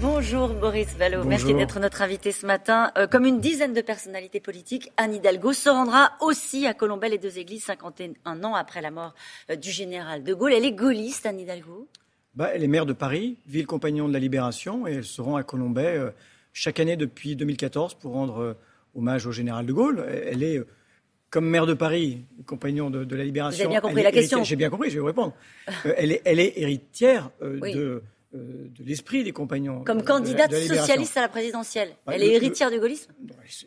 Bonjour Boris Vallot, merci d'être notre invité ce matin. Euh, comme une dizaine de personnalités politiques, Anne Hidalgo se rendra aussi à Colombey, les deux églises, 51 ans après la mort euh, du général de Gaulle. Elle est gaulliste, Anne Hidalgo? Bah, Elle est maire de Paris, ville compagnon de la Libération, et elle se rend à Colombey euh, chaque année depuis 2014 pour rendre hommage au général de Gaulle. Elle est comme maire de Paris, compagnon de, la Libération. Avez bien compris la question. J'ai bien compris, je vais vous répondre. elle, est, elle est héritière de euh, de l'esprit des compagnons. Comme candidate socialiste à la présidentielle. Bah, elle est héritière du gaullisme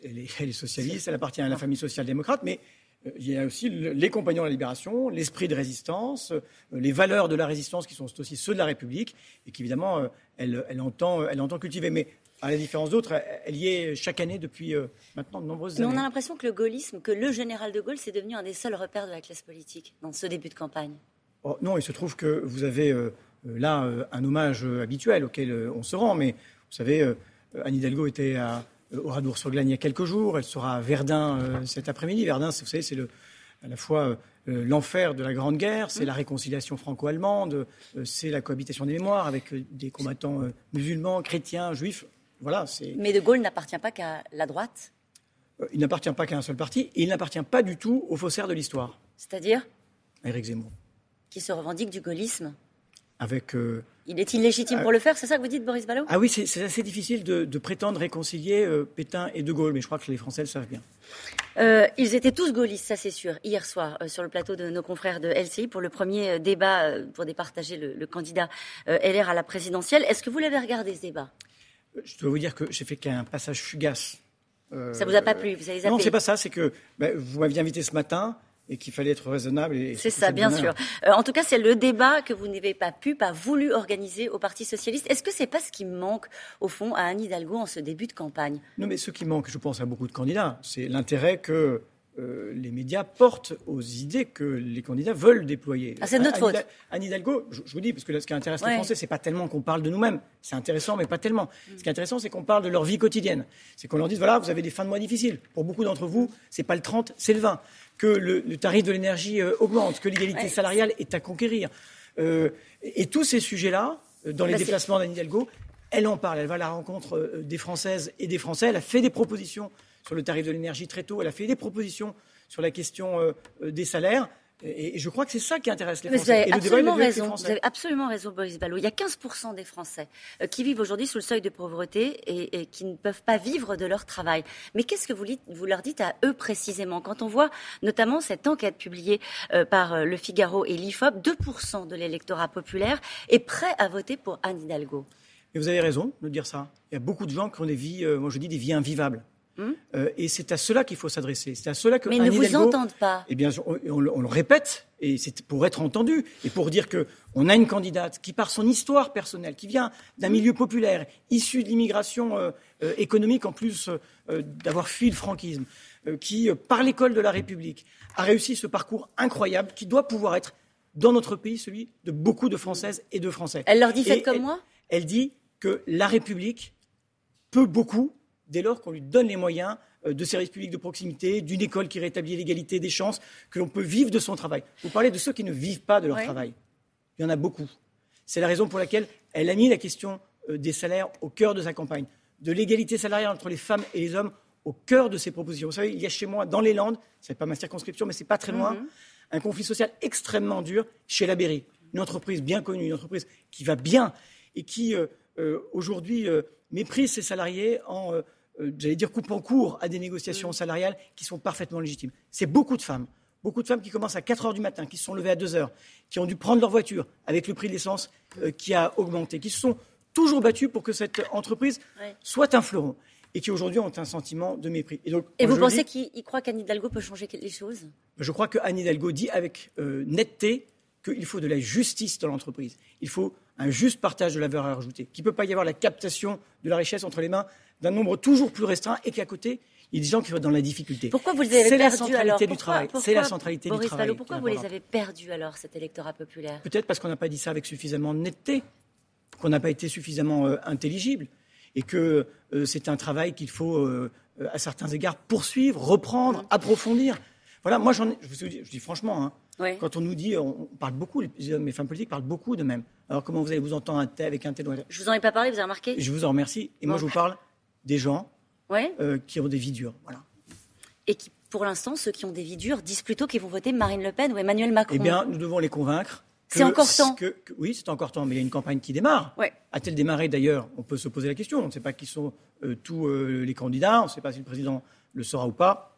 elle est, socialiste, elle appartient à la famille social-démocrate, mais euh, il y a aussi les compagnons de la libération, l'esprit de résistance, euh, les valeurs de la résistance qui sont aussi ceux de la République et qu'évidemment elle, elle, entend, elle entend cultiver. Mais à la différence d'autres, elle y est chaque année depuis maintenant de nombreuses années. Mais on a l'impression que le gaullisme, que le général de Gaulle, c'est devenu un des seuls repères de la classe politique dans ce début de campagne. Oh, non, il se trouve que vous avez euh, là euh, un hommage euh, habituel auquel on se rend. Mais vous savez, Anne Hidalgo était à Oradour-sur-Glane il y a quelques jours. Elle sera à Verdun cet après-midi. Verdun, vous savez, c'est à la fois l'enfer de la Grande Guerre, c'est mmh. la réconciliation franco-allemande, c'est la cohabitation des mémoires avec des combattants musulmans, chrétiens, juifs. Voilà, Mais De Gaulle n'appartient pas qu'à la droite? Il n'appartient pas qu'à un seul parti et il n'appartient pas du tout aux faussaires de l'histoire. C'est-à-dire? Éric Zemmour. Qui se revendique du gaullisme avec. Euh, il est illégitime pour le faire, c'est ça que vous dites, Boris Ballot? Ah oui, c'est assez difficile de, prétendre réconcilier euh, Pétain et De Gaulle, mais je crois que les Français le savent bien. Euh, ils étaient tous gaullistes, ça c'est sûr, hier soir, sur le plateau de nos confrères de LCI pour le premier débat pour départager le, candidat LR à la présidentielle. Est-ce que vous l'avez regardé ce débat? Je dois vous dire que j'ai fait qu'un passage fugace. ça vous a pas plu Vous avez zappé Non, c'est pas ça, c'est que ben, vous m'aviez invité ce matin et qu'il fallait être raisonnable. C'est ça, bien sûr. Euh, en tout cas, c'est le débat que vous n'avez pas pu, pas voulu organiser au Parti socialiste. Est-ce que c'est pas ce qui manque, au fond, à Anne Hidalgo en ce début de campagne? Non, mais ce qui manque, je pense, à beaucoup de candidats, c'est l'intérêt que euh, les médias portent aux idées que les candidats veulent déployer. Ah, c'est notre faute. Anne Hidalgo, je, vous dis, parce que ce qui intéresse les Français, c'est pas tellement qu'on parle de nous-mêmes. C'est intéressant, mais pas tellement. Ce qui est intéressant, c'est qu'on parle de leur vie quotidienne. C'est qu'on leur dise, voilà, vous avez des fins de mois difficiles. Pour beaucoup d'entre vous, c'est pas le 30, c'est le 20. Que le, tarif de l'énergie euh, augmente, que l'égalité salariale est à conquérir. Euh, et tous ces sujets-là, dans les bah, déplacements d'Anne Hidalgo, elle en parle. Elle va à la rencontre des Françaises et des Français. Elle a fait des propositions sur le tarif de l'énergie très tôt. Elle a fait des propositions sur la question euh, euh, des salaires. Et je crois que c'est ça qui intéresse les Français. Vous avez absolument raison. Vous avez absolument raison, Boris Ballot. Il y a 15% des Français euh, qui vivent aujourd'hui sous le seuil de pauvreté et, qui ne peuvent pas vivre de leur travail. Mais qu'est-ce que vous, vous, leur dites à eux précisément? Quand on voit notamment cette enquête publiée par Le Figaro et l'IFOP, 2% de l'électorat populaire est prêt à voter pour Anne Hidalgo. Et vous avez raison de dire ça. Il y a beaucoup de gens qui ont des vies, moi je dis des vies invivables. Euh, et c'est à cela qu'il faut s'adresser. C'est à cela que Mais ne vous entendent pas. Eh bien, on, le répète, et c'est pour être entendu, et pour dire qu'on a une candidate qui, par son histoire personnelle, qui vient d'un milieu populaire, issu de l'immigration euh, euh, économique, en plus d'avoir fui le franquisme, qui, par l'école de la République, a réussi ce parcours incroyable qui doit pouvoir être, dans notre pays, celui de beaucoup de Françaises et de Français. Elle leur dit faites comme moi? Elle dit que la République peut beaucoup dès lors qu'on lui donne les moyens euh, de services publics de proximité, d'une école qui rétablit l'égalité des chances, que l'on peut vivre de son travail. Vous parlez de ceux qui ne vivent pas de leur travail. Il y en a beaucoup. C'est la raison pour laquelle elle a mis la question euh, des salaires au cœur de sa campagne, de l'égalité salariale entre les femmes et les hommes au cœur de ses propositions. Vous savez, il y a chez moi, dans les Landes, ce n'est pas ma circonscription, mais c'est pas très loin, mhm. un conflit social extrêmement dur chez la Berry. Une entreprise bien connue, une entreprise qui va bien et qui, euh, aujourd'hui, méprise ses salariés en euh, j'allais dire, coupe en cours à des négociations salariales qui sont parfaitement légitimes. C'est beaucoup de femmes. Beaucoup de femmes qui commencent à 4 heures du matin, qui se sont levées à 2 heures, qui ont dû prendre leur voiture avec le prix de l'essence euh, qui a augmenté, qui se sont toujours battues pour que cette entreprise soit un fleuron et qui aujourd'hui ont un sentiment de mépris. Et, donc, et vous pensez qu'il croit qu'Anne Hidalgo peut changer les choses? Je crois qu'Anne Hidalgo dit avec euh, netteté qu'il faut de la justice dans l'entreprise. Il faut un juste partage de la valeur ajoutée, qu'il ne peut pas y avoir la captation de la richesse entre les mains d'un nombre toujours plus restreint et qu'à côté, il y a des gens qui vont dans la difficulté. Pourquoi vous les avez perdus C'est la centralité du travail. C'est la centralité du travail. pourquoi vous les avez perdus alors, cet électorat populaire? Peut-être parce qu'on n'a pas dit ça avec suffisamment de netteté, qu'on n'a pas été suffisamment euh, intelligible et que euh, c'est un travail qu'il faut, euh, à certains égards, poursuivre, reprendre, approfondir. Voilà, moi, j'en je, vous dis, je dis franchement, hein, Quand on nous dit, on parle beaucoup, les hommes et femmes politiques parlent beaucoup de même. Alors comment vous allez vous entendre un tel avec un tel Je vous en ai pas parlé, vous avez remarqué? Je vous en remercie. Et moi, je vous parle des gens euh, qui ont des vies dures. Voilà. Et qui, pour l'instant, ceux qui ont des vies dures disent plutôt qu'ils vont voter Marine LePen ou Emmanuel Macron. Eh bien, nous devons les convaincre. C'est encore temps. oui, c'est encore temps, mais il y a une campagne qui démarre. Ouais. A-t-elle démarré d'ailleurs? On peut se poser la question. On ne sait pas qui sont euh, tous euh, les candidats. On ne sait pas si le président le saura ou pas.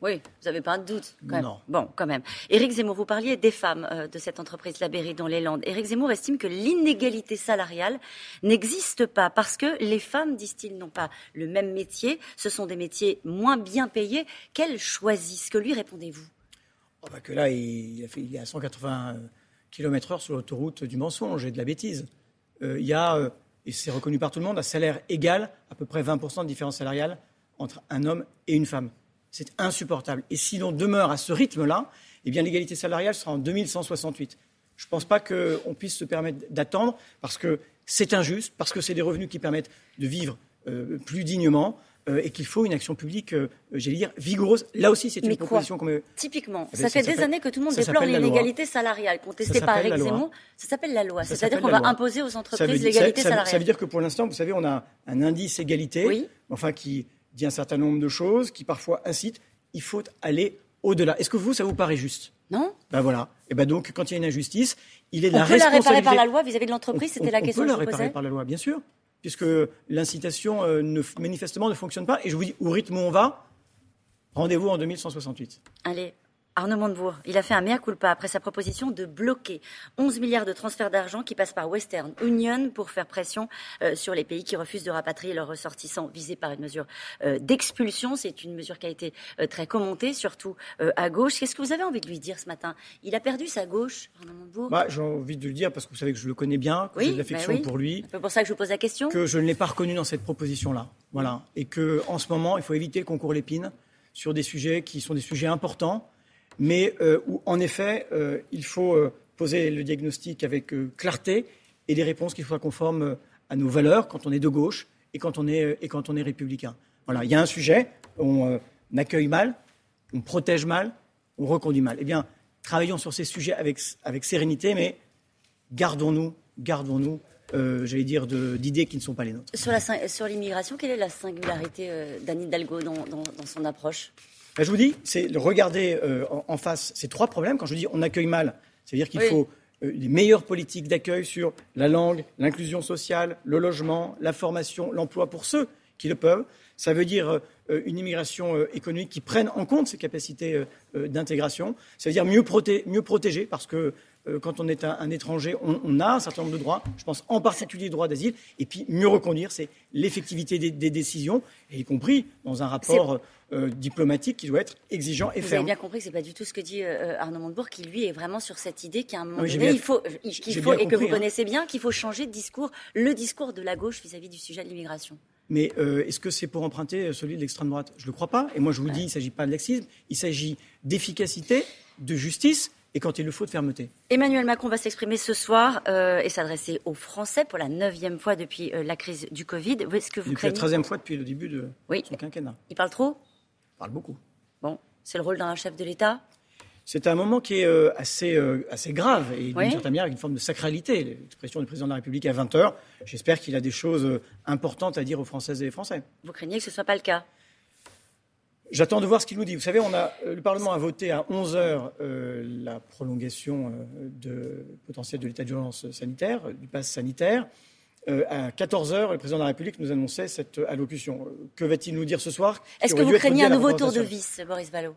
Oui, vous n'avez pas de doute. Quand non. Bon, quand même. Éric Zemmour, vous parliez des femmes euh, de cette entreprise La dans les Landes. Éric Zemmour estime que l'inégalité salariale n'existe pas parce que les femmes, disent-ils, n'ont pas le même métier. Ce sont des métiers moins bien payés. Qu'elles choisissent Que lui répondez-vous? Oh bah Que là, il, il est à 180 km/h sur l'autoroute du mensonge et de la bêtise. Euh, il y a, euh, et c'est reconnu par tout le monde, un salaire égal, à peu près 20% de différence salariale entre un homme et une femme. C'est insupportable. Et si l'on demeure à ce rythme-là, eh bien l'égalité salariale sera en 2168. Je ne pense pas qu'on puisse se permettre d'attendre parce que c'est injuste, parce que c'est des revenus qui permettent de vivre euh, plus dignement. Euh, et qu'il faut une action publique, euh, j'allais dire, vigoureuse. Là aussi, c'est une proposition comme. Typiquement, eh ça, fait des années que tout le monde déplore l'inégalité salariale contestée par Eric Zemmour. Ça s'appelle la loi. C'est-à-dire qu'on va imposer aux entreprises l'égalité salariale. Ça veut dire que pour l'instant, vous savez, on a un indice égalité, enfin qui dit un certain nombre de choses qui parfois incitent. Il faut aller au-delà. Est-ce que vous, ça vous paraît juste? Non. Ben voilà. Et ben donc, quand il y a une injustice, il est de la responsabilité. On peut la réparer par la loi vis-à-vis de l'entreprise. C'était la question que je On peut la réparer par la loi, bien sûr, puisque l'incitation euh, manifestement ne fonctionne pas. Et je vous dis, au rythme où on va, rendez-vous en 2168. Allez, Arnaud Montebourg, il a fait un mea culpa après sa proposition de bloquer 11 milliards de transferts d'argent qui passent par Western Union pour faire pression euh, sur les pays qui refusent de rapatrier leurs ressortissants visés par une mesure euh, d'expulsion. C'est une mesure qui a été euh, très commentée, surtout à gauche. Qu'est-ce que vous avez envie de lui dire ce matin? Il a perdu sa gauche, Arnaud Montebourg? Bah, J'ai envie de lui dire, parce que vous savez que je le connais bien, que j'ai de l'affection bah pour lui. C'est pour ça que je vous pose la question. Que je ne l'ai pas reconnu dans cette proposition-là. Voilà. Et qu'en ce moment, il faut éviter le concours l'épine sur des sujets qui sont des sujets importants mais euh, où, en effet, euh, il faut euh, poser le diagnostic avec clarté et des réponses qui soient conformes à nos valeurs quand on est de gauche et quand on est, et quand on est républicain. Voilà, il y a un sujet, on accueille mal, on protège mal, on reconduit mal. Eh bien, travaillons sur ces sujets avec, avec sérénité, mais gardons-nous, gardons-nous, j'allais dire, d'idées qui ne sont pas les nôtres. Sur l'immigration, quelle est la singularité d'Anne Hidalgo dans, dans son approche? Ben, je vous dis, c'est de regarder euh, en, face ces trois problèmes. Quand je dis on accueille mal, c'est-à-dire qu'il faut euh, des meilleures politiques d'accueil sur la langue, l'inclusion sociale, le logement, la formation, l'emploi pour ceux qui le peuvent. Ça veut dire euh, une immigration économique qui prenne en compte ces capacités d'intégration. Ça veut dire mieux, mieux protéger parce que quand on est un, étranger, on, a un certain nombre de droits, je pense en particulier droit d'asile, et puis mieux reconduire, c'est l'effectivité des, des, décisions, et y compris dans un rapport euh, diplomatique qui doit être exigeant et ferme. Vous avez bien compris que ce n'est pas du tout ce que dit euh, Arnaud Montebourg, qui lui est vraiment sur cette idée qu'à un moment donné, il faut, qu'il faut et que vous hein. connaissez bien, qu'il faut changer de discours, le discours de la gauche vis-à-vis du sujet de l'immigration. Mais euh, est-ce que c'est pour emprunter celui de l'extrême droite? Je ne le crois pas. Et moi, je vous dis, il ne s'agit pas de laxisme, il s'agit d'efficacité, de justice et quand il le faut de fermeté. Emmanuel Macron va s'exprimer ce soir et s'adresser aux Français pour la neuvième fois depuis la crise du Covid. Est-ce que vous depuis la treizième fois depuis le début de oui. son quinquennat. Il parle trop? Parle beaucoup. Bon, c'est le rôle d'un chef de l'État? C'est un moment qui est euh, assez, euh, assez grave et d'une certaine manière avec une forme de sacralité. L'expression du président de la République à 20 heures. J'espère qu'il a des choses euh, importantes à dire aux Françaises et aux Français. Vous craignez que ce ne soit pas le cas? J'attends de voir ce qu'il nous dit. Vous savez, on a, le Parlement a voté à 11 heures la prolongation de, potentielle de l'état d'urgence sanitaire, du pass sanitaire. Euh, à 14 heures, le président de la République nous annonçait cette allocution. Que va-t-il nous dire ce soir Est-ce que vous craignez un nouveau tour de vis, Boris Vallot?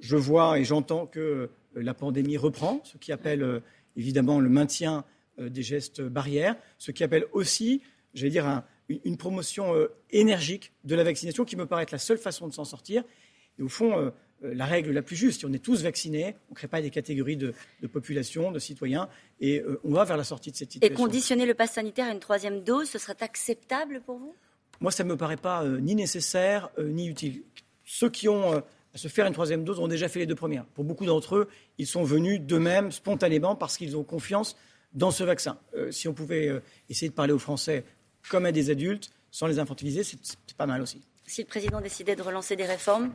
Je vois et j'entends que euh, la pandémie reprend, ce qui appelle euh, évidemment le maintien des gestes barrières, ce qui appelle aussi, j'allais dire, une promotion énergique de la vaccination qui me paraît être la seule façon de s'en sortir. Et au fond, euh, la règle la plus juste. Si on est tous vaccinés, on ne crée pas des catégories de, population, de citoyens, et euh, on va vers la sortie de cette situation. Et conditionner le pass sanitaire à une troisième dose, ce serait acceptable pour vous? Moi, ça ne me paraît pas euh, ni nécessaire ni utile. Ceux qui ont à se faire une troisième dose ont déjà fait les deux premières. Pour beaucoup d'entre eux, ils sont venus d'eux-mêmes, spontanément, parce qu'ils ont confiance dans ce vaccin. si on pouvait essayer de parler aux Français comme à des adultes, sans les infantiliser, c'est pas mal aussi. Si le président décidait de relancer des réformes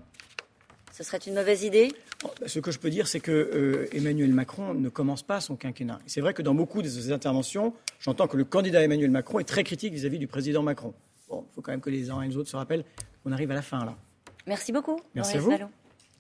Ce serait une mauvaise idée? Bah, Ce que je peux dire, c'est que euh, Emmanuel Macron ne commence pas son quinquennat. C'est vrai que dans beaucoup de ses interventions, j'entends que le candidat Emmanuel Macron est très critique vis-à-vis du président Macron. Bon, il faut quand même que les uns et les autres se rappellent qu'on arrive à la fin là. Merci beaucoup. Merci à vous.